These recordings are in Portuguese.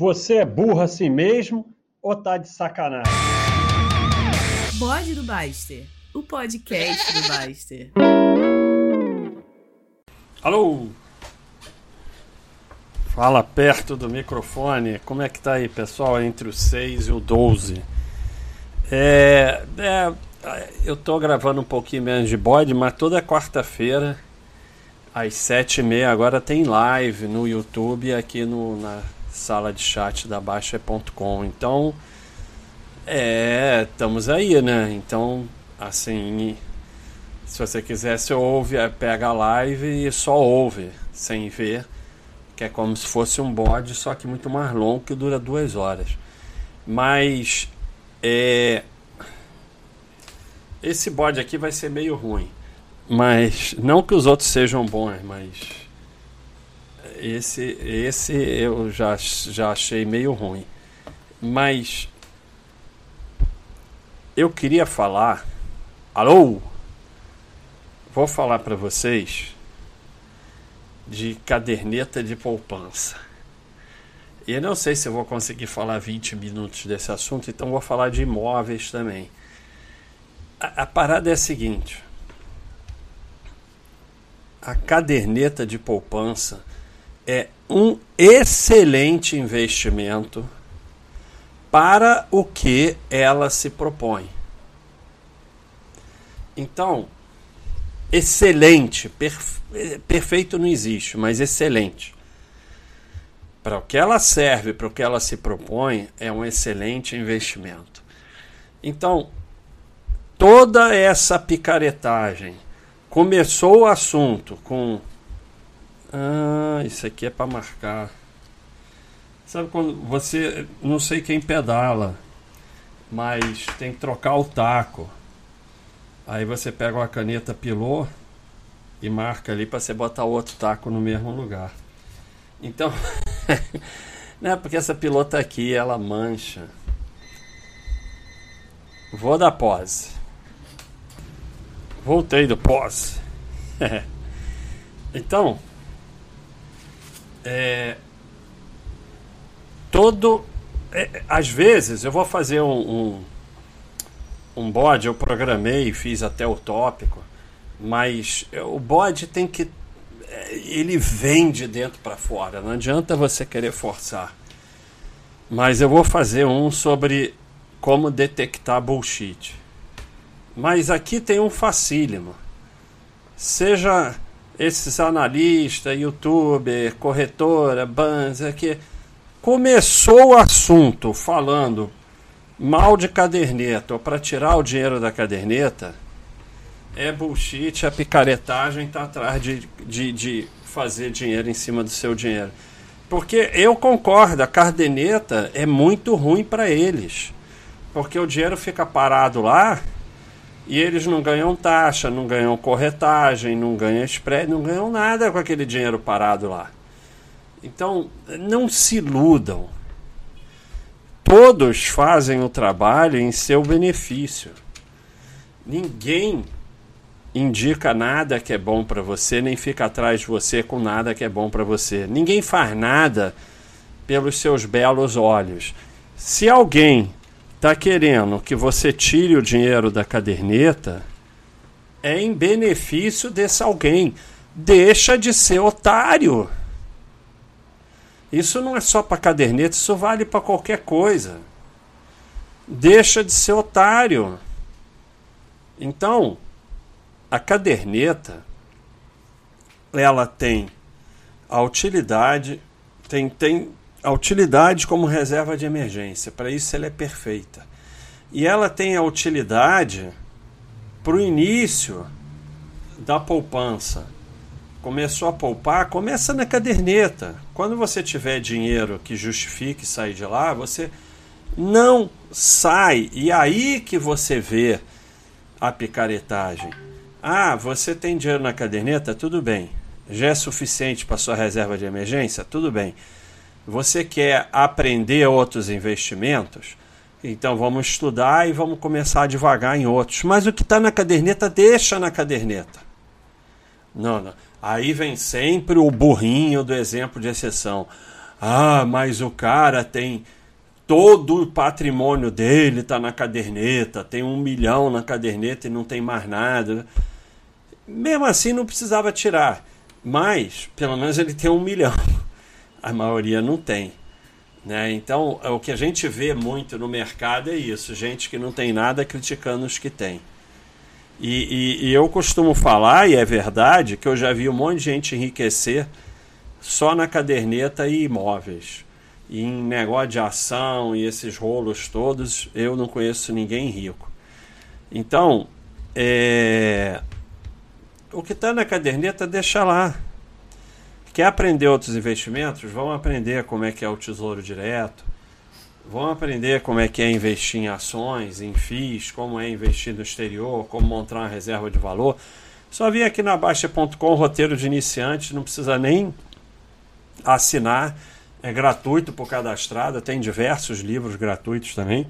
Você é burro assim mesmo ou tá de sacanagem? Bode do Baster, o podcast do Baster. Alô? Fala perto do microfone. Como é que tá aí, pessoal? Entre o 6 e o 12. É, é, eu tô gravando um pouquinho menos de bode, mas toda quarta-feira, às 7h30, agora tem live no YouTube aqui no, na sala de chat da Baixa.com. Então, é, estamos aí, né? Então, assim, se você quiser, você ouve, pega a live e só ouve, sem ver, que é como se fosse um bode, só que muito mais longo, que dura duas horas. Mas, é, esse bode aqui vai ser meio ruim. Mas, não que os outros sejam bons, mas esse, esse eu já, já achei meio ruim. Mas eu queria falar. Alô? Vou falar para vocês de caderneta de poupança. E eu não sei se vou conseguir falar 20 minutos desse assunto, então vou falar de imóveis também. A, a parada é a seguinte: a caderneta de poupança é um excelente investimento para o que ela se propõe. Então, excelente, perfe perfeito não existe, mas excelente. Para o que ela serve, para o que ela se propõe, é um excelente investimento. Então, toda essa picaretagem começou o assunto com ah, isso aqui é para marcar. Sabe quando você, não sei quem pedala, mas tem que trocar o taco. Aí você pega uma caneta pilô e marca ali para você botar outro taco no mesmo lugar. Então, né, porque essa pilota aqui, ela mancha. Vou dar pose. Voltei do pose. então, é, todo. É, às vezes eu vou fazer um, um, um bode, eu programei, fiz até o tópico, mas o bode tem que. É, ele vem de dentro para fora, não adianta você querer forçar. Mas eu vou fazer um sobre como detectar bullshit. Mas aqui tem um facílimo. Seja esses analistas, youtuber, corretora, banza, que começou o assunto falando mal de caderneta ou para tirar o dinheiro da caderneta, é bullshit, a picaretagem está atrás de, de, de fazer dinheiro em cima do seu dinheiro. Porque eu concordo, a caderneta é muito ruim para eles. Porque o dinheiro fica parado lá e eles não ganham taxa, não ganham corretagem, não ganham spread, não ganham nada com aquele dinheiro parado lá. Então, não se iludam. Todos fazem o trabalho em seu benefício. Ninguém indica nada que é bom para você, nem fica atrás de você com nada que é bom para você. Ninguém faz nada pelos seus belos olhos. Se alguém está querendo que você tire o dinheiro da caderneta, é em benefício desse alguém. Deixa de ser otário. Isso não é só para caderneta, isso vale para qualquer coisa. Deixa de ser otário. Então, a caderneta ela tem a utilidade, tem, tem a utilidade como reserva de emergência. Para isso ela é perfeita. E ela tem a utilidade para o início da poupança. Começou a poupar, começa na caderneta. Quando você tiver dinheiro que justifique sair de lá, você não sai. E aí que você vê a picaretagem. Ah, você tem dinheiro na caderneta? Tudo bem. Já é suficiente para sua reserva de emergência? Tudo bem. Você quer aprender outros investimentos? Então vamos estudar e vamos começar devagar em outros. Mas o que está na caderneta, deixa na caderneta. Não, não. Aí vem sempre o burrinho do exemplo de exceção. Ah, mas o cara tem todo o patrimônio dele está na caderneta, tem um milhão na caderneta e não tem mais nada. Mesmo assim, não precisava tirar. Mas, pelo menos, ele tem um milhão. A maioria não tem. Né? Então, o que a gente vê muito no mercado é isso: gente que não tem nada criticando os que têm. E, e, e eu costumo falar, e é verdade, que eu já vi um monte de gente enriquecer só na caderneta e imóveis e em negócio de ação e esses rolos todos, eu não conheço ninguém rico. Então, é... o que está na caderneta, deixa lá. Quer aprender outros investimentos? Vão aprender como é que é o tesouro direto. Vão aprender como é que é investir em ações, em FIIs, como é investir no exterior, como montar uma reserva de valor. Só vim aqui na Baixa.com, roteiro de iniciante, não precisa nem assinar é gratuito por cadastrada, tem diversos livros gratuitos também.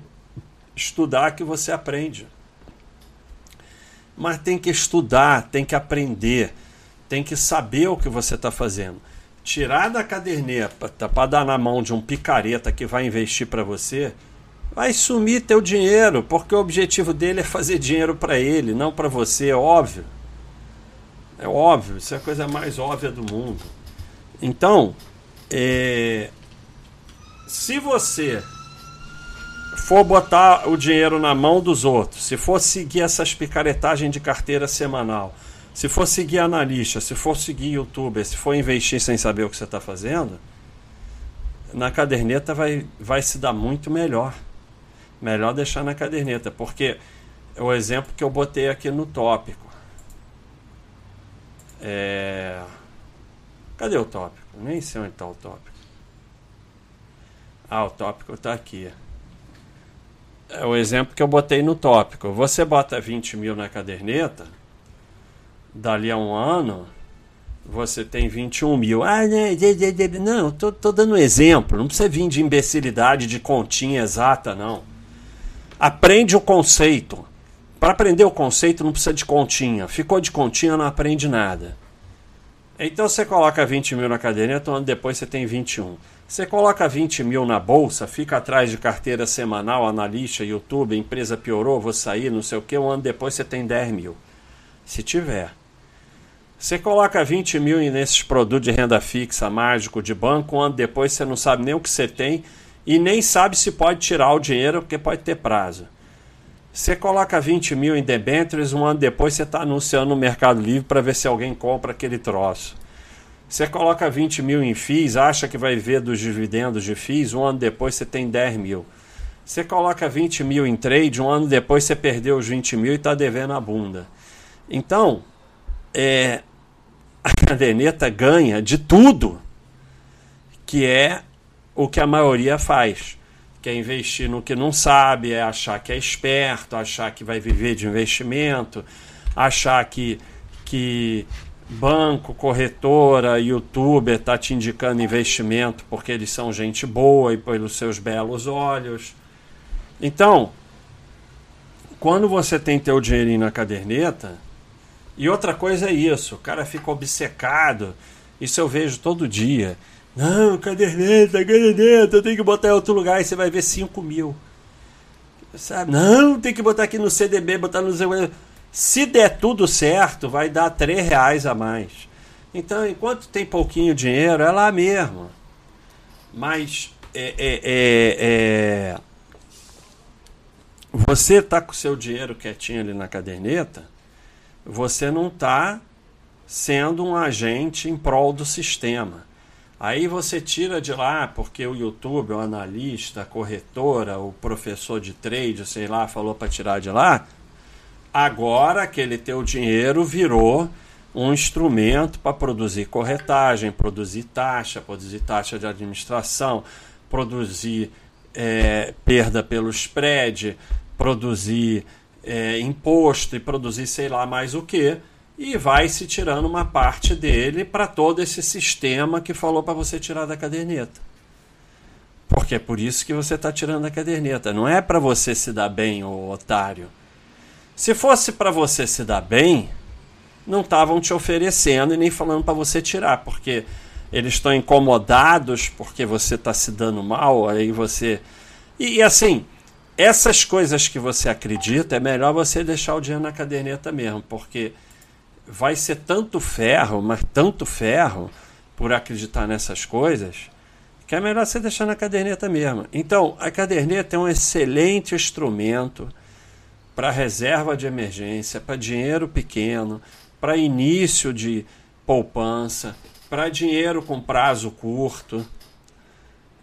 Estudar que você aprende. Mas tem que estudar, tem que aprender, tem que saber o que você está fazendo. Tirar da caderneta para dar na mão de um picareta que vai investir para você, vai sumir teu dinheiro, porque o objetivo dele é fazer dinheiro para ele, não para você, é óbvio. É óbvio, isso é a coisa mais óbvia do mundo. Então, é, se você for botar o dinheiro na mão dos outros, se for seguir essas picaretagens de carteira semanal, se for seguir analista, se for seguir youtuber, se for investir sem saber o que você está fazendo, na caderneta vai, vai se dar muito melhor. Melhor deixar na caderneta, porque é o exemplo que eu botei aqui no tópico. É... Cadê o tópico? Nem sei onde está o tópico. Ah, o tópico está aqui. É o exemplo que eu botei no tópico. Você bota 20 mil na caderneta, dali a um ano, você tem 21 mil. Ah, né, não, tô, tô dando um exemplo. Não precisa vir de imbecilidade, de continha exata, não. Aprende o conceito. Para aprender o conceito não precisa de continha. Ficou de continha, não aprende nada. Então você coloca 20 mil na caderneta, um ano depois você tem 21. Você coloca 20 mil na bolsa, fica atrás de carteira semanal, analista, YouTube, empresa piorou, vou sair, não sei o que, um ano depois você tem 10 mil. Se tiver. Você coloca 20 mil nesses produtos de renda fixa, mágico, de banco, ano depois você não sabe nem o que você tem e nem sabe se pode tirar o dinheiro porque pode ter prazo. Você coloca 20 mil em debêntures, um ano depois você está anunciando no Mercado Livre para ver se alguém compra aquele troço. Você coloca 20 mil em FIIs, acha que vai ver dos dividendos de FIIs, um ano depois você tem 10 mil. Você coloca 20 mil em trade, um ano depois você perdeu os 20 mil e está devendo a bunda. Então, é, caderneta ganha de tudo, que é o que a maioria faz que é investir no que não sabe, é achar que é esperto, achar que vai viver de investimento, achar que, que banco, corretora, youtuber está te indicando investimento porque eles são gente boa e pelos seus belos olhos. Então, quando você tem teu dinheirinho na caderneta, e outra coisa é isso, o cara fica obcecado, isso eu vejo todo dia. Não, caderneta, caderneta, eu tenho que botar em outro lugar e você vai ver 5 mil. Sabe? Não, tem que botar aqui no CDB, botar no. Se der tudo certo, vai dar 3 reais a mais. Então, enquanto tem pouquinho dinheiro, é lá mesmo. Mas é, é, é, é você está com o seu dinheiro quietinho ali na caderneta, você não está sendo um agente em prol do sistema. Aí você tira de lá, porque o YouTube, o analista, a corretora, o professor de trade, sei lá, falou para tirar de lá. Agora aquele teu dinheiro virou um instrumento para produzir corretagem, produzir taxa, produzir taxa de administração, produzir é, perda pelo spread, produzir é, imposto e produzir sei lá mais o que e vai se tirando uma parte dele para todo esse sistema que falou para você tirar da caderneta. Porque é por isso que você está tirando a caderneta. Não é para você se dar bem, ô otário. Se fosse para você se dar bem, não estavam te oferecendo e nem falando para você tirar, porque eles estão incomodados porque você está se dando mal, aí você. E, e, assim, essas coisas que você acredita, é melhor você deixar o dinheiro na caderneta mesmo, porque vai ser tanto ferro, mas tanto ferro por acreditar nessas coisas, que é melhor você deixar na caderneta mesmo. Então, a caderneta é um excelente instrumento para reserva de emergência, para dinheiro pequeno, para início de poupança, para dinheiro com prazo curto.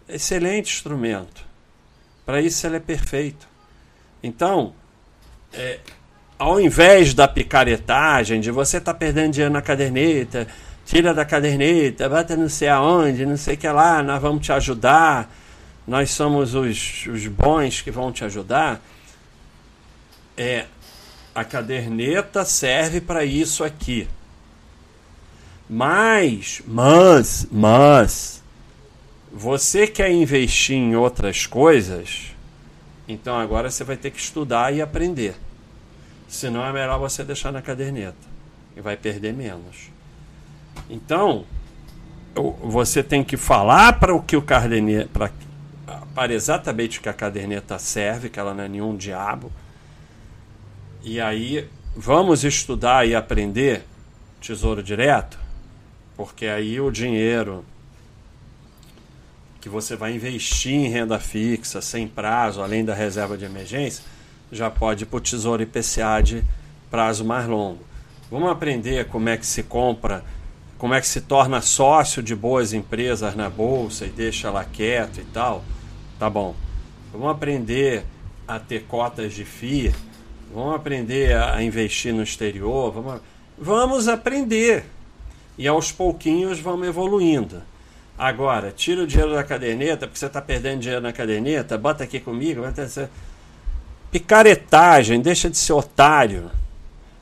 Excelente instrumento. Para isso ele é perfeito. Então, é, ao invés da picaretagem, de você estar tá perdendo dinheiro na caderneta, tira da caderneta, bota não sei aonde, não sei o que lá, nós vamos te ajudar, nós somos os, os bons que vão te ajudar é a caderneta serve para isso aqui. Mas, mas, mas, você quer investir em outras coisas, então agora você vai ter que estudar e aprender. Senão é melhor você deixar na caderneta e vai perder menos. Então, você tem que falar para o que o caderneta, para, para exatamente o que a caderneta serve, que ela não é nenhum diabo e aí, vamos estudar e aprender Tesouro Direto? Porque aí o dinheiro que você vai investir em renda fixa, sem prazo, além da reserva de emergência, já pode ir para o Tesouro IPCA de prazo mais longo. Vamos aprender como é que se compra, como é que se torna sócio de boas empresas na bolsa e deixa lá quieto e tal. Tá bom. Vamos aprender a ter cotas de FII Vamos aprender a investir no exterior, vamos, vamos aprender. E aos pouquinhos vamos evoluindo. Agora, tira o dinheiro da caderneta, porque você está perdendo dinheiro na caderneta, bota aqui comigo, ter... picaretagem, deixa de ser otário.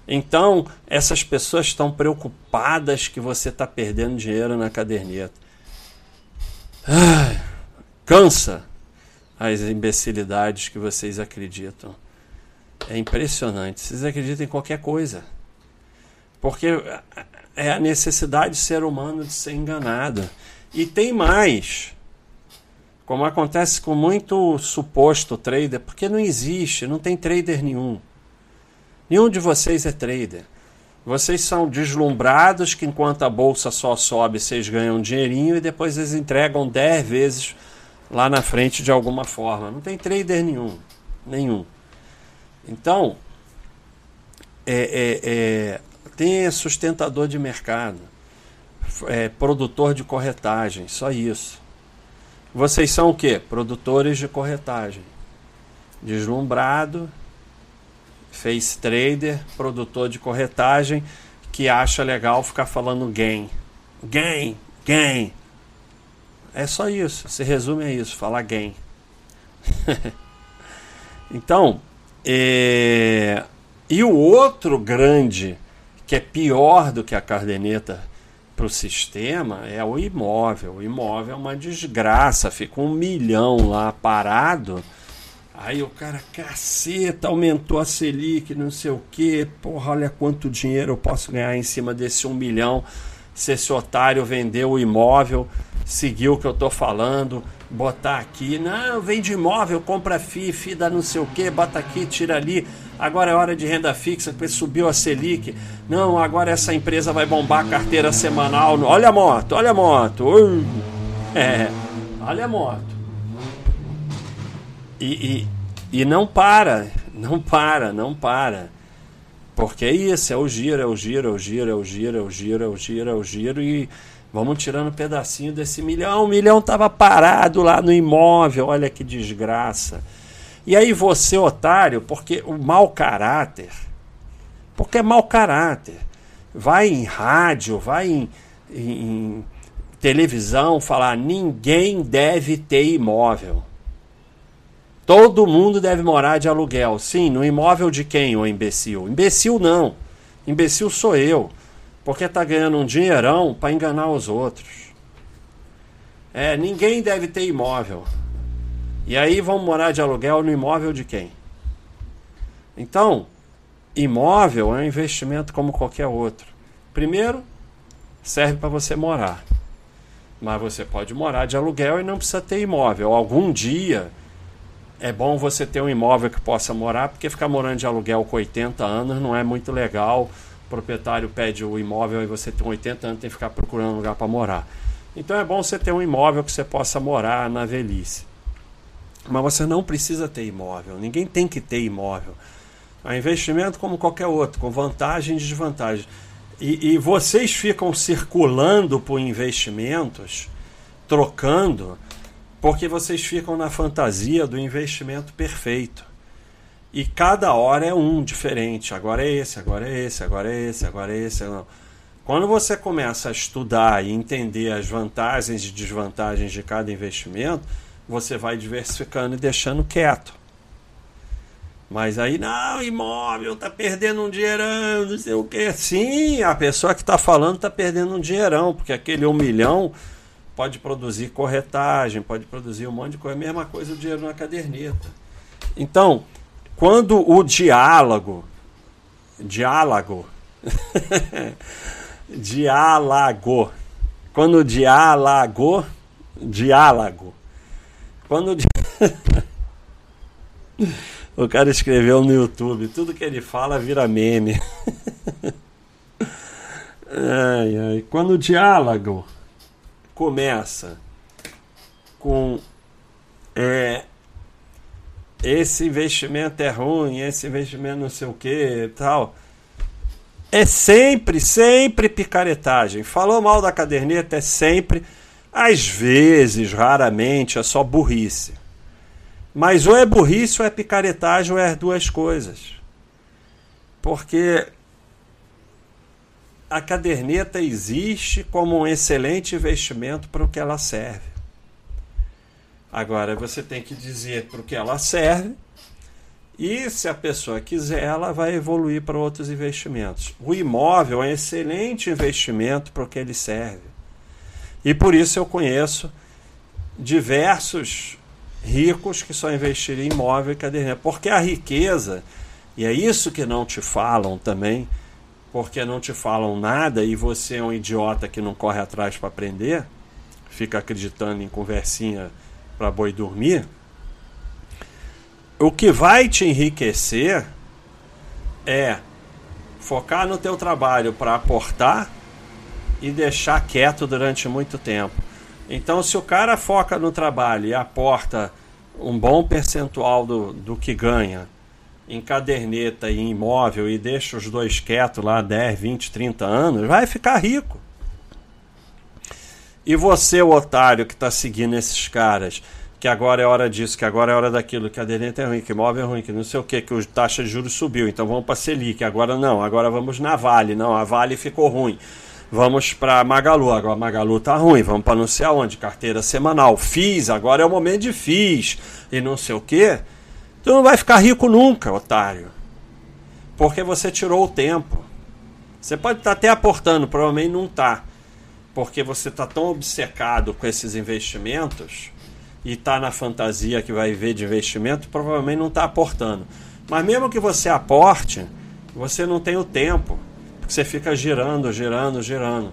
Então, essas pessoas estão preocupadas que você está perdendo dinheiro na caderneta. Ai, cansa as imbecilidades que vocês acreditam. É impressionante. Vocês acreditam em qualquer coisa. Porque é a necessidade do ser humano de ser enganado. E tem mais. Como acontece com muito suposto trader, porque não existe, não tem trader nenhum. Nenhum de vocês é trader. Vocês são deslumbrados que enquanto a bolsa só sobe, vocês ganham um dinheirinho e depois eles entregam 10 vezes lá na frente de alguma forma. Não tem trader nenhum. Nenhum. Então, é, é, é, tem sustentador de mercado, é, produtor de corretagem, só isso. Vocês são o quê? Produtores de corretagem. Deslumbrado, face trader, produtor de corretagem, que acha legal ficar falando gain. Gain, gain. É só isso. Se resume a isso, falar gain. então, é... E o outro grande, que é pior do que a caderneta para o sistema, é o imóvel. O imóvel é uma desgraça, fica um milhão lá parado. Aí o cara, caceta, aumentou a Selic, não sei o que. Porra, olha quanto dinheiro eu posso ganhar em cima desse um milhão se esse otário vendeu o imóvel, seguiu o que eu estou falando, botar aqui, não, vende imóvel, compra FI, FI dá não sei o que, bota aqui, tira ali, agora é hora de renda fixa, depois subiu a Selic, não, agora essa empresa vai bombar a carteira semanal, olha a moto, olha a moto, é, olha a moto. E, e, e não para, não para, não para. Porque é isso, é o giro, é o giro, é o giro, é o giro, é o giro, é o giro, é o giro, e Vamos tirando um pedacinho desse milhão. O milhão estava parado lá no imóvel. Olha que desgraça. E aí você, otário, porque o mau caráter, porque é mau caráter, vai em rádio, vai em, em televisão falar ninguém deve ter imóvel. Todo mundo deve morar de aluguel. Sim, no imóvel de quem, o imbecil? Imbecil não. Imbecil sou eu porque está ganhando um dinheirão para enganar os outros. É, ninguém deve ter imóvel. E aí vão morar de aluguel no imóvel de quem? Então, imóvel é um investimento como qualquer outro. Primeiro, serve para você morar. Mas você pode morar de aluguel e não precisa ter imóvel. Algum dia é bom você ter um imóvel que possa morar, porque ficar morando de aluguel com 80 anos não é muito legal. Proprietário pede o imóvel e você tem 80 anos tem que ficar procurando um lugar para morar. Então é bom você ter um imóvel que você possa morar na velhice. Mas você não precisa ter imóvel. Ninguém tem que ter imóvel. É investimento como qualquer outro, com vantagem e desvantagem. E, e vocês ficam circulando por investimentos, trocando, porque vocês ficam na fantasia do investimento perfeito. E cada hora é um diferente. Agora é esse, agora é esse, agora é esse, agora é esse. Não. Quando você começa a estudar e entender as vantagens e desvantagens de cada investimento, você vai diversificando e deixando quieto. Mas aí, não, imóvel, tá perdendo um dinheirão, não sei o que. Sim, a pessoa que está falando está perdendo um dinheirão, porque aquele um milhão pode produzir corretagem, pode produzir um monte de coisa. A mesma coisa o dinheiro na caderneta. Então, quando o diálogo, diálogo, diálogo, quando o diálogo, diálogo, quando o O cara escreveu no YouTube, tudo que ele fala vira meme. ai, ai. Quando o diálogo começa com é, esse investimento é ruim, esse investimento não sei o que tal. É sempre, sempre picaretagem. Falou mal da caderneta, é sempre, às vezes, raramente, é só burrice. Mas ou é burrice, ou é picaretagem, ou é as duas coisas. Porque a caderneta existe como um excelente investimento para o que ela serve. Agora você tem que dizer para o que ela serve e se a pessoa quiser, ela vai evoluir para outros investimentos. O imóvel é um excelente investimento para o que ele serve. E por isso eu conheço diversos ricos que só investiram em imóvel e caderneta. Porque a riqueza, e é isso que não te falam também, porque não te falam nada e você é um idiota que não corre atrás para aprender, fica acreditando em conversinha para boi dormir. O que vai te enriquecer é focar no teu trabalho para aportar e deixar quieto durante muito tempo. Então, se o cara foca no trabalho e aporta um bom percentual do, do que ganha em caderneta e imóvel e deixa os dois quietos lá 10, 20, 30 anos, vai ficar rico. E você, o otário que está seguindo esses caras, que agora é hora disso, que agora é hora daquilo, que a caderneta é ruim, que imóvel é ruim, que não sei o que, que a taxa de juros subiu, então vamos para Selic, agora não, agora vamos na Vale, não, a Vale ficou ruim. Vamos para Magalu, agora Magalu tá ruim, vamos para não sei aonde, carteira semanal. Fiz, agora é o momento de fiz e não sei o que. Tu não vai ficar rico nunca, otário. Porque você tirou o tempo. Você pode estar tá até aportando, provavelmente não está. Porque você está tão obcecado com esses investimentos e está na fantasia que vai ver de investimento, provavelmente não está aportando. Mas mesmo que você aporte, você não tem o tempo você fica girando, girando, girando.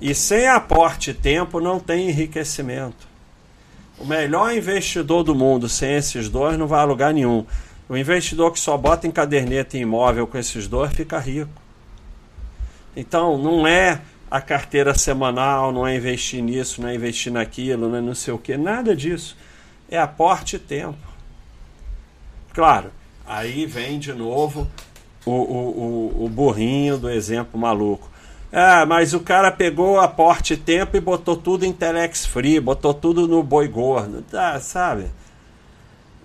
E sem aporte e tempo não tem enriquecimento. O melhor investidor do mundo sem esses dois não vai a lugar nenhum. O investidor que só bota em caderneta e imóvel com esses dois fica rico. Então, não é a carteira semanal, não é investir nisso, não é investir naquilo, não é não sei o que, nada disso. É aporte e tempo. Claro, aí vem de novo o, o, o, o burrinho do exemplo maluco. Ah, mas o cara pegou aporte tempo e botou tudo em Telex Free, botou tudo no boi gordo. Tá, sabe?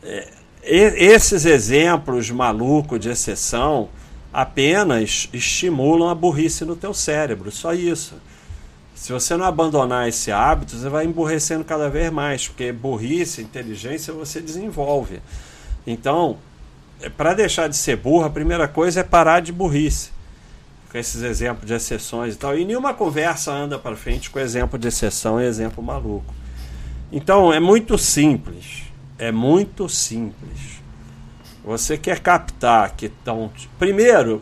É, esses exemplos malucos de exceção apenas estimulam a burrice no teu cérebro, só isso. Se você não abandonar esse hábito, você vai emburrecendo cada vez mais, porque burrice, inteligência você desenvolve. Então, é, para deixar de ser burro, a primeira coisa é parar de burrice. Com esses exemplos de exceções e tal. E nenhuma conversa anda para frente com exemplo de exceção e exemplo maluco. Então é muito simples. É muito simples. Você quer captar que estão. Primeiro,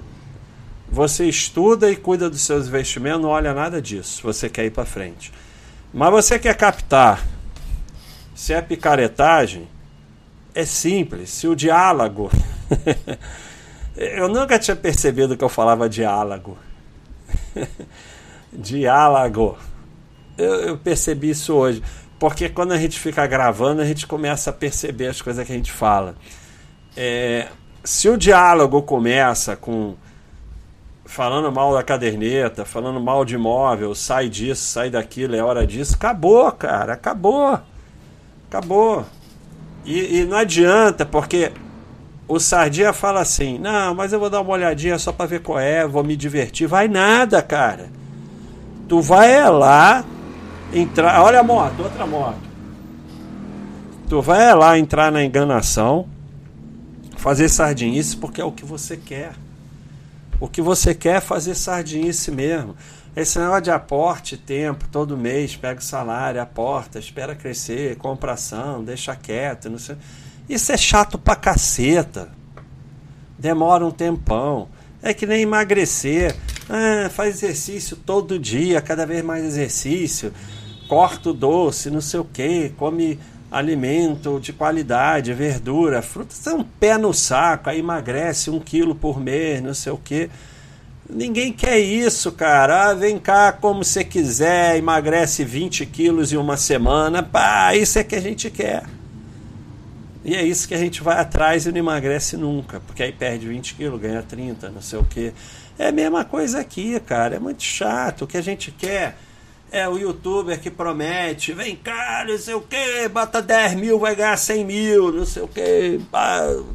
você estuda e cuida dos seus investimentos, não olha nada disso. Você quer ir para frente. Mas você quer captar se é picaretagem, é simples. Se o diálogo. eu nunca tinha percebido que eu falava diálogo. diálogo. Eu, eu percebi isso hoje. Porque quando a gente fica gravando, a gente começa a perceber as coisas que a gente fala. É, se o diálogo começa com falando mal da caderneta, falando mal de imóvel, sai disso, sai daquilo, é hora disso, acabou, cara, acabou. Acabou. E, e não adianta, porque o Sardinha fala assim: não, mas eu vou dar uma olhadinha só para ver qual é, vou me divertir. Vai nada, cara. Tu vai lá, entrar. Olha a moto, outra moto. Tu vai lá entrar na enganação, fazer sardinice porque é o que você quer. O que você quer é fazer sardinice mesmo. Esse negócio de aporte, tempo, todo mês, pega o salário, aporta, espera crescer, compra ação, deixa quieto, não sei. Isso é chato pra caceta. Demora um tempão. É que nem emagrecer. Ah, faz exercício todo dia, cada vez mais exercício. Corta o doce, não sei o que, come alimento de qualidade, verdura, frutas, é um pé no saco, aí emagrece um quilo por mês, não sei o que. Ninguém quer isso, cara. Ah, vem cá como você quiser, emagrece 20 quilos em uma semana. Pá, isso é que a gente quer. E é isso que a gente vai atrás e não emagrece nunca. Porque aí perde 20 quilos, ganha 30, não sei o que. É a mesma coisa aqui, cara. É muito chato. O que a gente quer é o youtuber que promete, vem cá, não sei o que, bota 10 mil, vai ganhar 100 mil, não sei o que,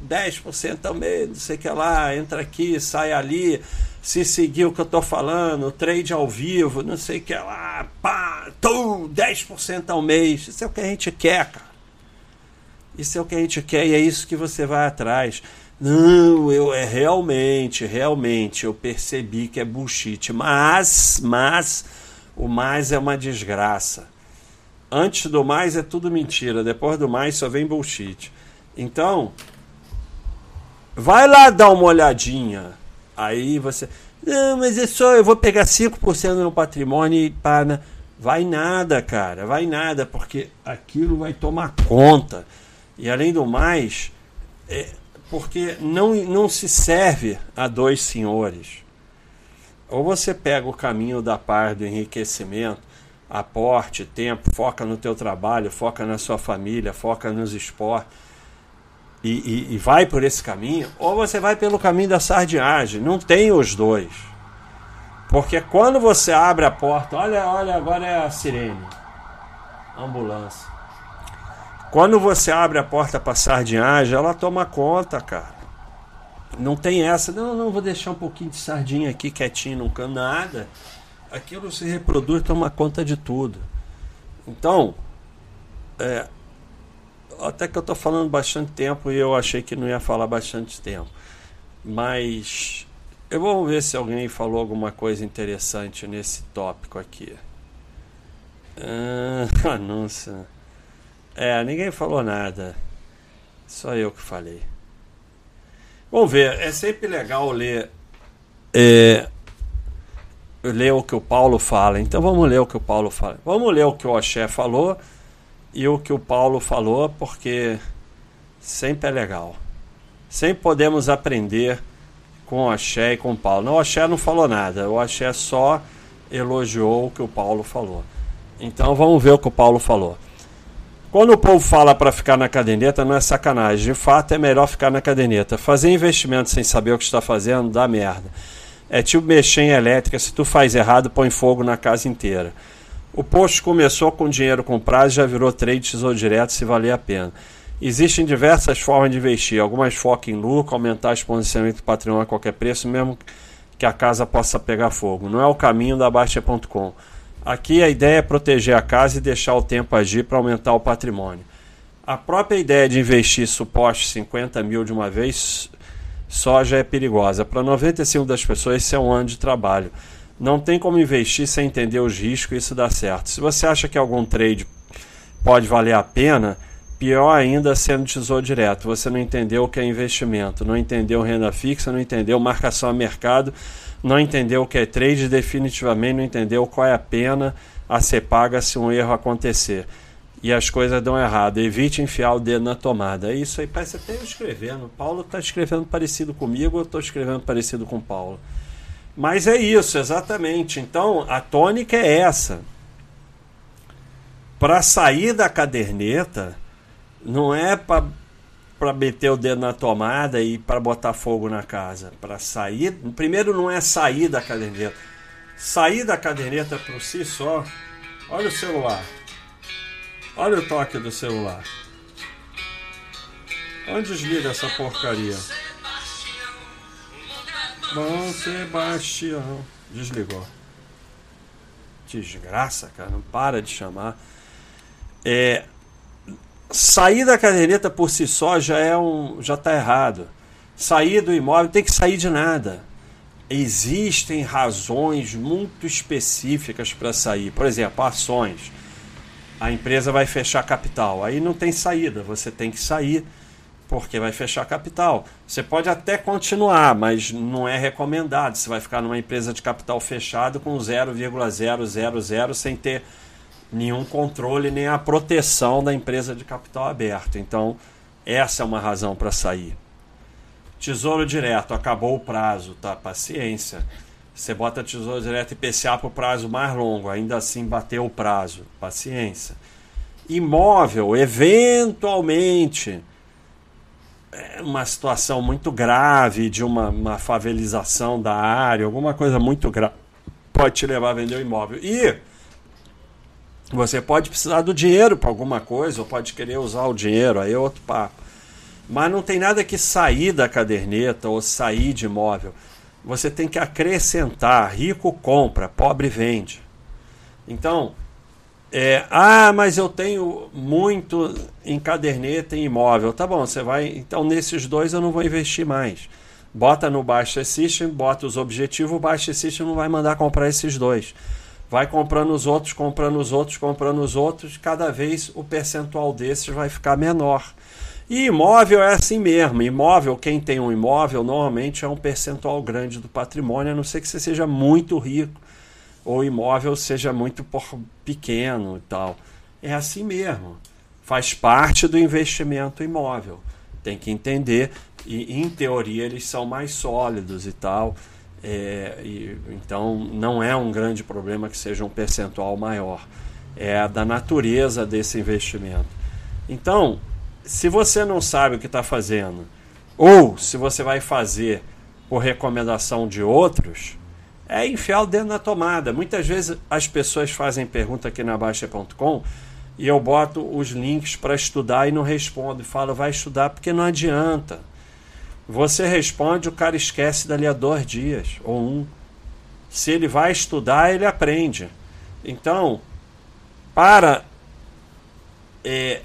10% ao mês, não sei o que lá, entra aqui, sai ali, se seguir o que eu tô falando, trade ao vivo, não sei o que lá, pá, tum, 10% ao mês, isso é o que a gente quer, cara. Isso é o que a gente quer e é isso que você vai atrás. Não, eu é realmente, realmente, eu percebi que é bullshit, mas, mas o mais é uma desgraça. Antes do mais é tudo mentira, depois do mais só vem bullshit. Então, vai lá dar uma olhadinha. Aí você, não, mas é só, eu vou pegar 5% no patrimônio e pá, né? vai nada, cara, vai nada, porque aquilo vai tomar conta. E além do mais, é, porque não, não se serve a dois senhores. Ou você pega o caminho da paz do enriquecimento, aporte, tempo, foca no teu trabalho, foca na sua família, foca nos esportes e, e, e vai por esse caminho, ou você vai pelo caminho da sardinhagem. Não tem os dois. Porque quando você abre a porta, olha, olha, agora é a sirene. Ambulância. Quando você abre a porta para sardinhagem, ela toma conta, cara. Não tem essa, não, não, vou deixar um pouquinho de sardinha aqui quietinho, não canto nada. Aquilo se reproduz, toma conta de tudo. Então, é, até que eu estou falando bastante tempo e eu achei que não ia falar bastante tempo. Mas eu vou ver se alguém falou alguma coisa interessante nesse tópico aqui. Ah, nossa. É, ninguém falou nada. Só eu que falei. Vamos ver, é sempre legal ler, é, ler o que o Paulo fala. Então vamos ler o que o Paulo fala. Vamos ler o que o Oxé falou e o que o Paulo falou, porque sempre é legal. Sempre podemos aprender com o Oxé e com o Paulo. Não, o Oxé não falou nada, o Oxé só elogiou o que o Paulo falou. Então vamos ver o que o Paulo falou. Quando o povo fala para ficar na caderneta, não é sacanagem. De fato, é melhor ficar na caderneta. Fazer investimento sem saber o que está fazendo dá merda. É tipo mexer em elétrica. Se tu faz errado, põe fogo na casa inteira. O posto começou com dinheiro comprado já virou trade tesouro direto se valer a pena. Existem diversas formas de investir. Algumas focam em lucro, aumentar o patrimônio a qualquer preço, mesmo que a casa possa pegar fogo. Não é o caminho da Baixa.com. Aqui a ideia é proteger a casa e deixar o tempo agir para aumentar o patrimônio. A própria ideia de investir suposto 50 mil de uma vez só já é perigosa. Para 95% das pessoas, isso é um ano de trabalho. Não tem como investir sem entender os riscos e isso dá certo. Se você acha que algum trade pode valer a pena, pior ainda sendo tesouro direto. Você não entendeu o que é investimento, não entendeu renda fixa, não entendeu marcação a mercado, não entendeu o que é trade, definitivamente não entendeu qual é a pena a ser paga se um erro acontecer. E as coisas dão errado. Evite enfiar o dedo na tomada. É isso aí parece até eu escrevendo. Paulo está escrevendo parecido comigo, eu estou escrevendo parecido com Paulo. Mas é isso, exatamente. Então a tônica é essa. Para sair da caderneta, não é para meter o dedo na tomada e para botar fogo na casa. Para sair. Primeiro, não é sair da caderneta. Sair da caderneta por si só. Olha o celular. Olha o toque do celular. Onde desliga essa porcaria? Bom Sebastião. Desligou. Desgraça, cara. Não para de chamar. É, sair da caderneta por si só já é um já está errado. Sair do imóvel tem que sair de nada. Existem razões muito específicas para sair. Por exemplo, ações. A empresa vai fechar capital. Aí não tem saída, você tem que sair porque vai fechar capital. Você pode até continuar, mas não é recomendado. Você vai ficar numa empresa de capital fechado com 0,000 sem ter nenhum controle nem a proteção da empresa de capital aberto. Então, essa é uma razão para sair. Tesouro direto, acabou o prazo, tá? Paciência. Você bota tesouro direto IPCA para o prazo mais longo, ainda assim bateu o prazo. Paciência. Imóvel, eventualmente, é uma situação muito grave de uma, uma favelização da área, alguma coisa muito grave, pode te levar a vender o imóvel. E você pode precisar do dinheiro para alguma coisa, ou pode querer usar o dinheiro, aí é outro papo. Mas não tem nada que sair da caderneta ou sair de imóvel. Você tem que acrescentar. Rico compra, pobre vende. Então, é, ah, mas eu tenho muito em caderneta e imóvel. Tá bom, você vai. Então, nesses dois eu não vou investir mais. Bota no Baixa System, bota os objetivos, o Baixa System não vai mandar comprar esses dois vai comprando os outros, comprando os outros, comprando os outros, cada vez o percentual desses vai ficar menor. E imóvel é assim mesmo. Imóvel, quem tem um imóvel, normalmente é um percentual grande do patrimônio, a não ser que você seja muito rico ou imóvel seja muito pequeno e tal. É assim mesmo. Faz parte do investimento imóvel. Tem que entender. E em teoria eles são mais sólidos e tal. É, e, então não é um grande problema que seja um percentual maior. É da natureza desse investimento. Então, se você não sabe o que está fazendo, ou se você vai fazer por recomendação de outros, é enfiar o dedo na tomada. Muitas vezes as pessoas fazem pergunta aqui na Baixa.com e eu boto os links para estudar e não respondo. Falo, vai estudar porque não adianta. Você responde, o cara esquece dali a dois dias ou um. Se ele vai estudar, ele aprende. Então, para é,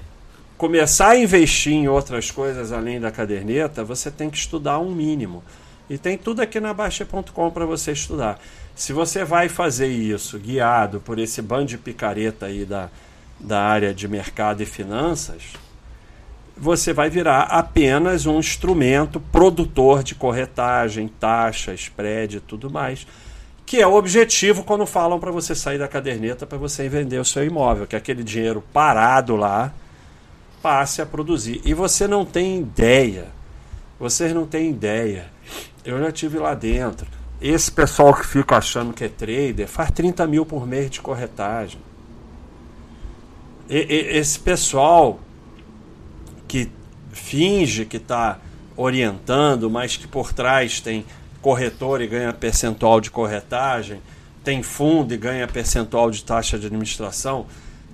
começar a investir em outras coisas além da caderneta, você tem que estudar um mínimo. E tem tudo aqui na Baixa.com para você estudar. Se você vai fazer isso guiado por esse bando de picareta aí da, da área de mercado e finanças, você vai virar apenas um instrumento produtor de corretagem, taxa, spread e tudo mais, que é o objetivo quando falam para você sair da caderneta para você vender o seu imóvel, que é aquele dinheiro parado lá passe a produzir. E você não tem ideia. Vocês não têm ideia. Eu já tive lá dentro. Esse pessoal que fica achando que é trader faz 30 mil por mês de corretagem. E, e, esse pessoal finge que está orientando, mas que por trás tem corretor e ganha percentual de corretagem, tem fundo e ganha percentual de taxa de administração,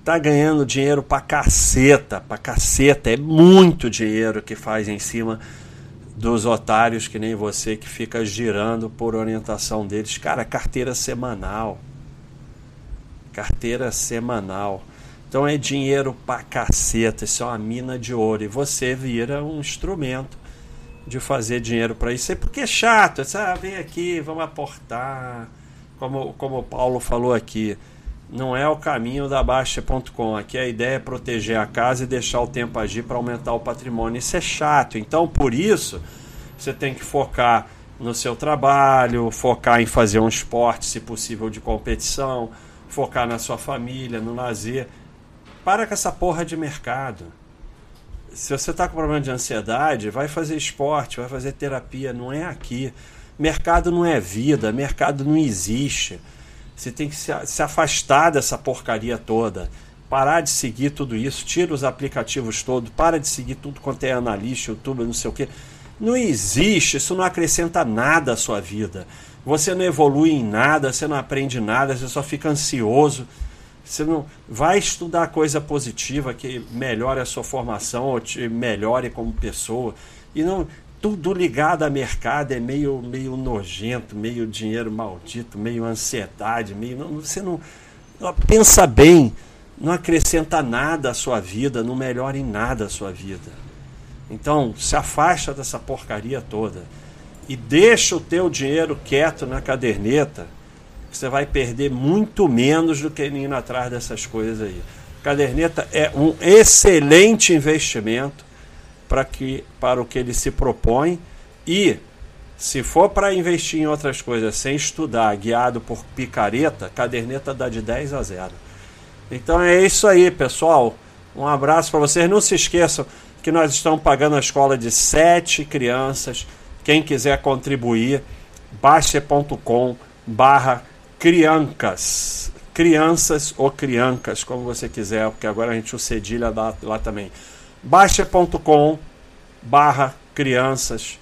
tá ganhando dinheiro pra caceta, pra caceta, é muito dinheiro que faz em cima dos otários que nem você que fica girando por orientação deles. Cara, carteira semanal. Carteira semanal. Então é dinheiro pra caceta, isso é uma mina de ouro. E você vira um instrumento de fazer dinheiro para isso. É porque é chato, é, ah, vem aqui, vamos aportar. Como, como o Paulo falou aqui, não é o caminho da Baixa.com. Aqui a ideia é proteger a casa e deixar o tempo agir para aumentar o patrimônio. Isso é chato. Então, por isso, você tem que focar no seu trabalho, focar em fazer um esporte, se possível, de competição, focar na sua família, no lazer. Para com essa porra de mercado. Se você está com problema de ansiedade, vai fazer esporte, vai fazer terapia. Não é aqui. Mercado não é vida, mercado não existe. Você tem que se afastar dessa porcaria toda. Parar de seguir tudo isso, tira os aplicativos todos, para de seguir tudo quanto é analista, YouTube, não sei o que. Não existe, isso não acrescenta nada à sua vida. Você não evolui em nada, você não aprende nada, você só fica ansioso. Você não vai estudar coisa positiva que melhore a sua formação ou te melhore como pessoa. E não tudo ligado a mercado é meio, meio nojento, meio dinheiro maldito, meio ansiedade, meio. Não, você não, não. Pensa bem, não acrescenta nada à sua vida, não melhora em nada a sua vida. Então, se afasta dessa porcaria toda e deixa o teu dinheiro quieto na caderneta, você vai perder muito menos do que indo atrás dessas coisas aí. Caderneta é um excelente investimento para que para o que ele se propõe e se for para investir em outras coisas sem estudar, guiado por picareta, caderneta dá de 10 a 0. Então é isso aí, pessoal. Um abraço para vocês. Não se esqueçam que nós estamos pagando a escola de sete crianças. Quem quiser contribuir, baixa.com barra criancas. Crianças ou criancas, como você quiser, porque agora a gente o cedilha lá, lá também Baixa.com barra crianças,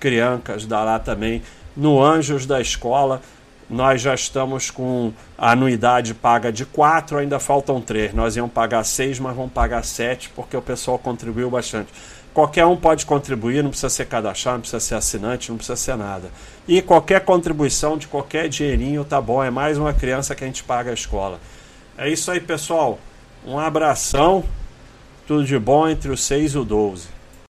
criancas, dá lá também. No Anjos da Escola, nós já estamos com a anuidade paga de 4, ainda faltam 3. Nós íamos pagar 6, mas vamos pagar 7, porque o pessoal contribuiu bastante. Qualquer um pode contribuir, não precisa ser cadastrado, não precisa ser assinante, não precisa ser nada. E qualquer contribuição de qualquer dinheirinho tá bom, é mais uma criança que a gente paga a escola. É isso aí, pessoal. Um abração. Tudo de bom entre os 6 e o 12.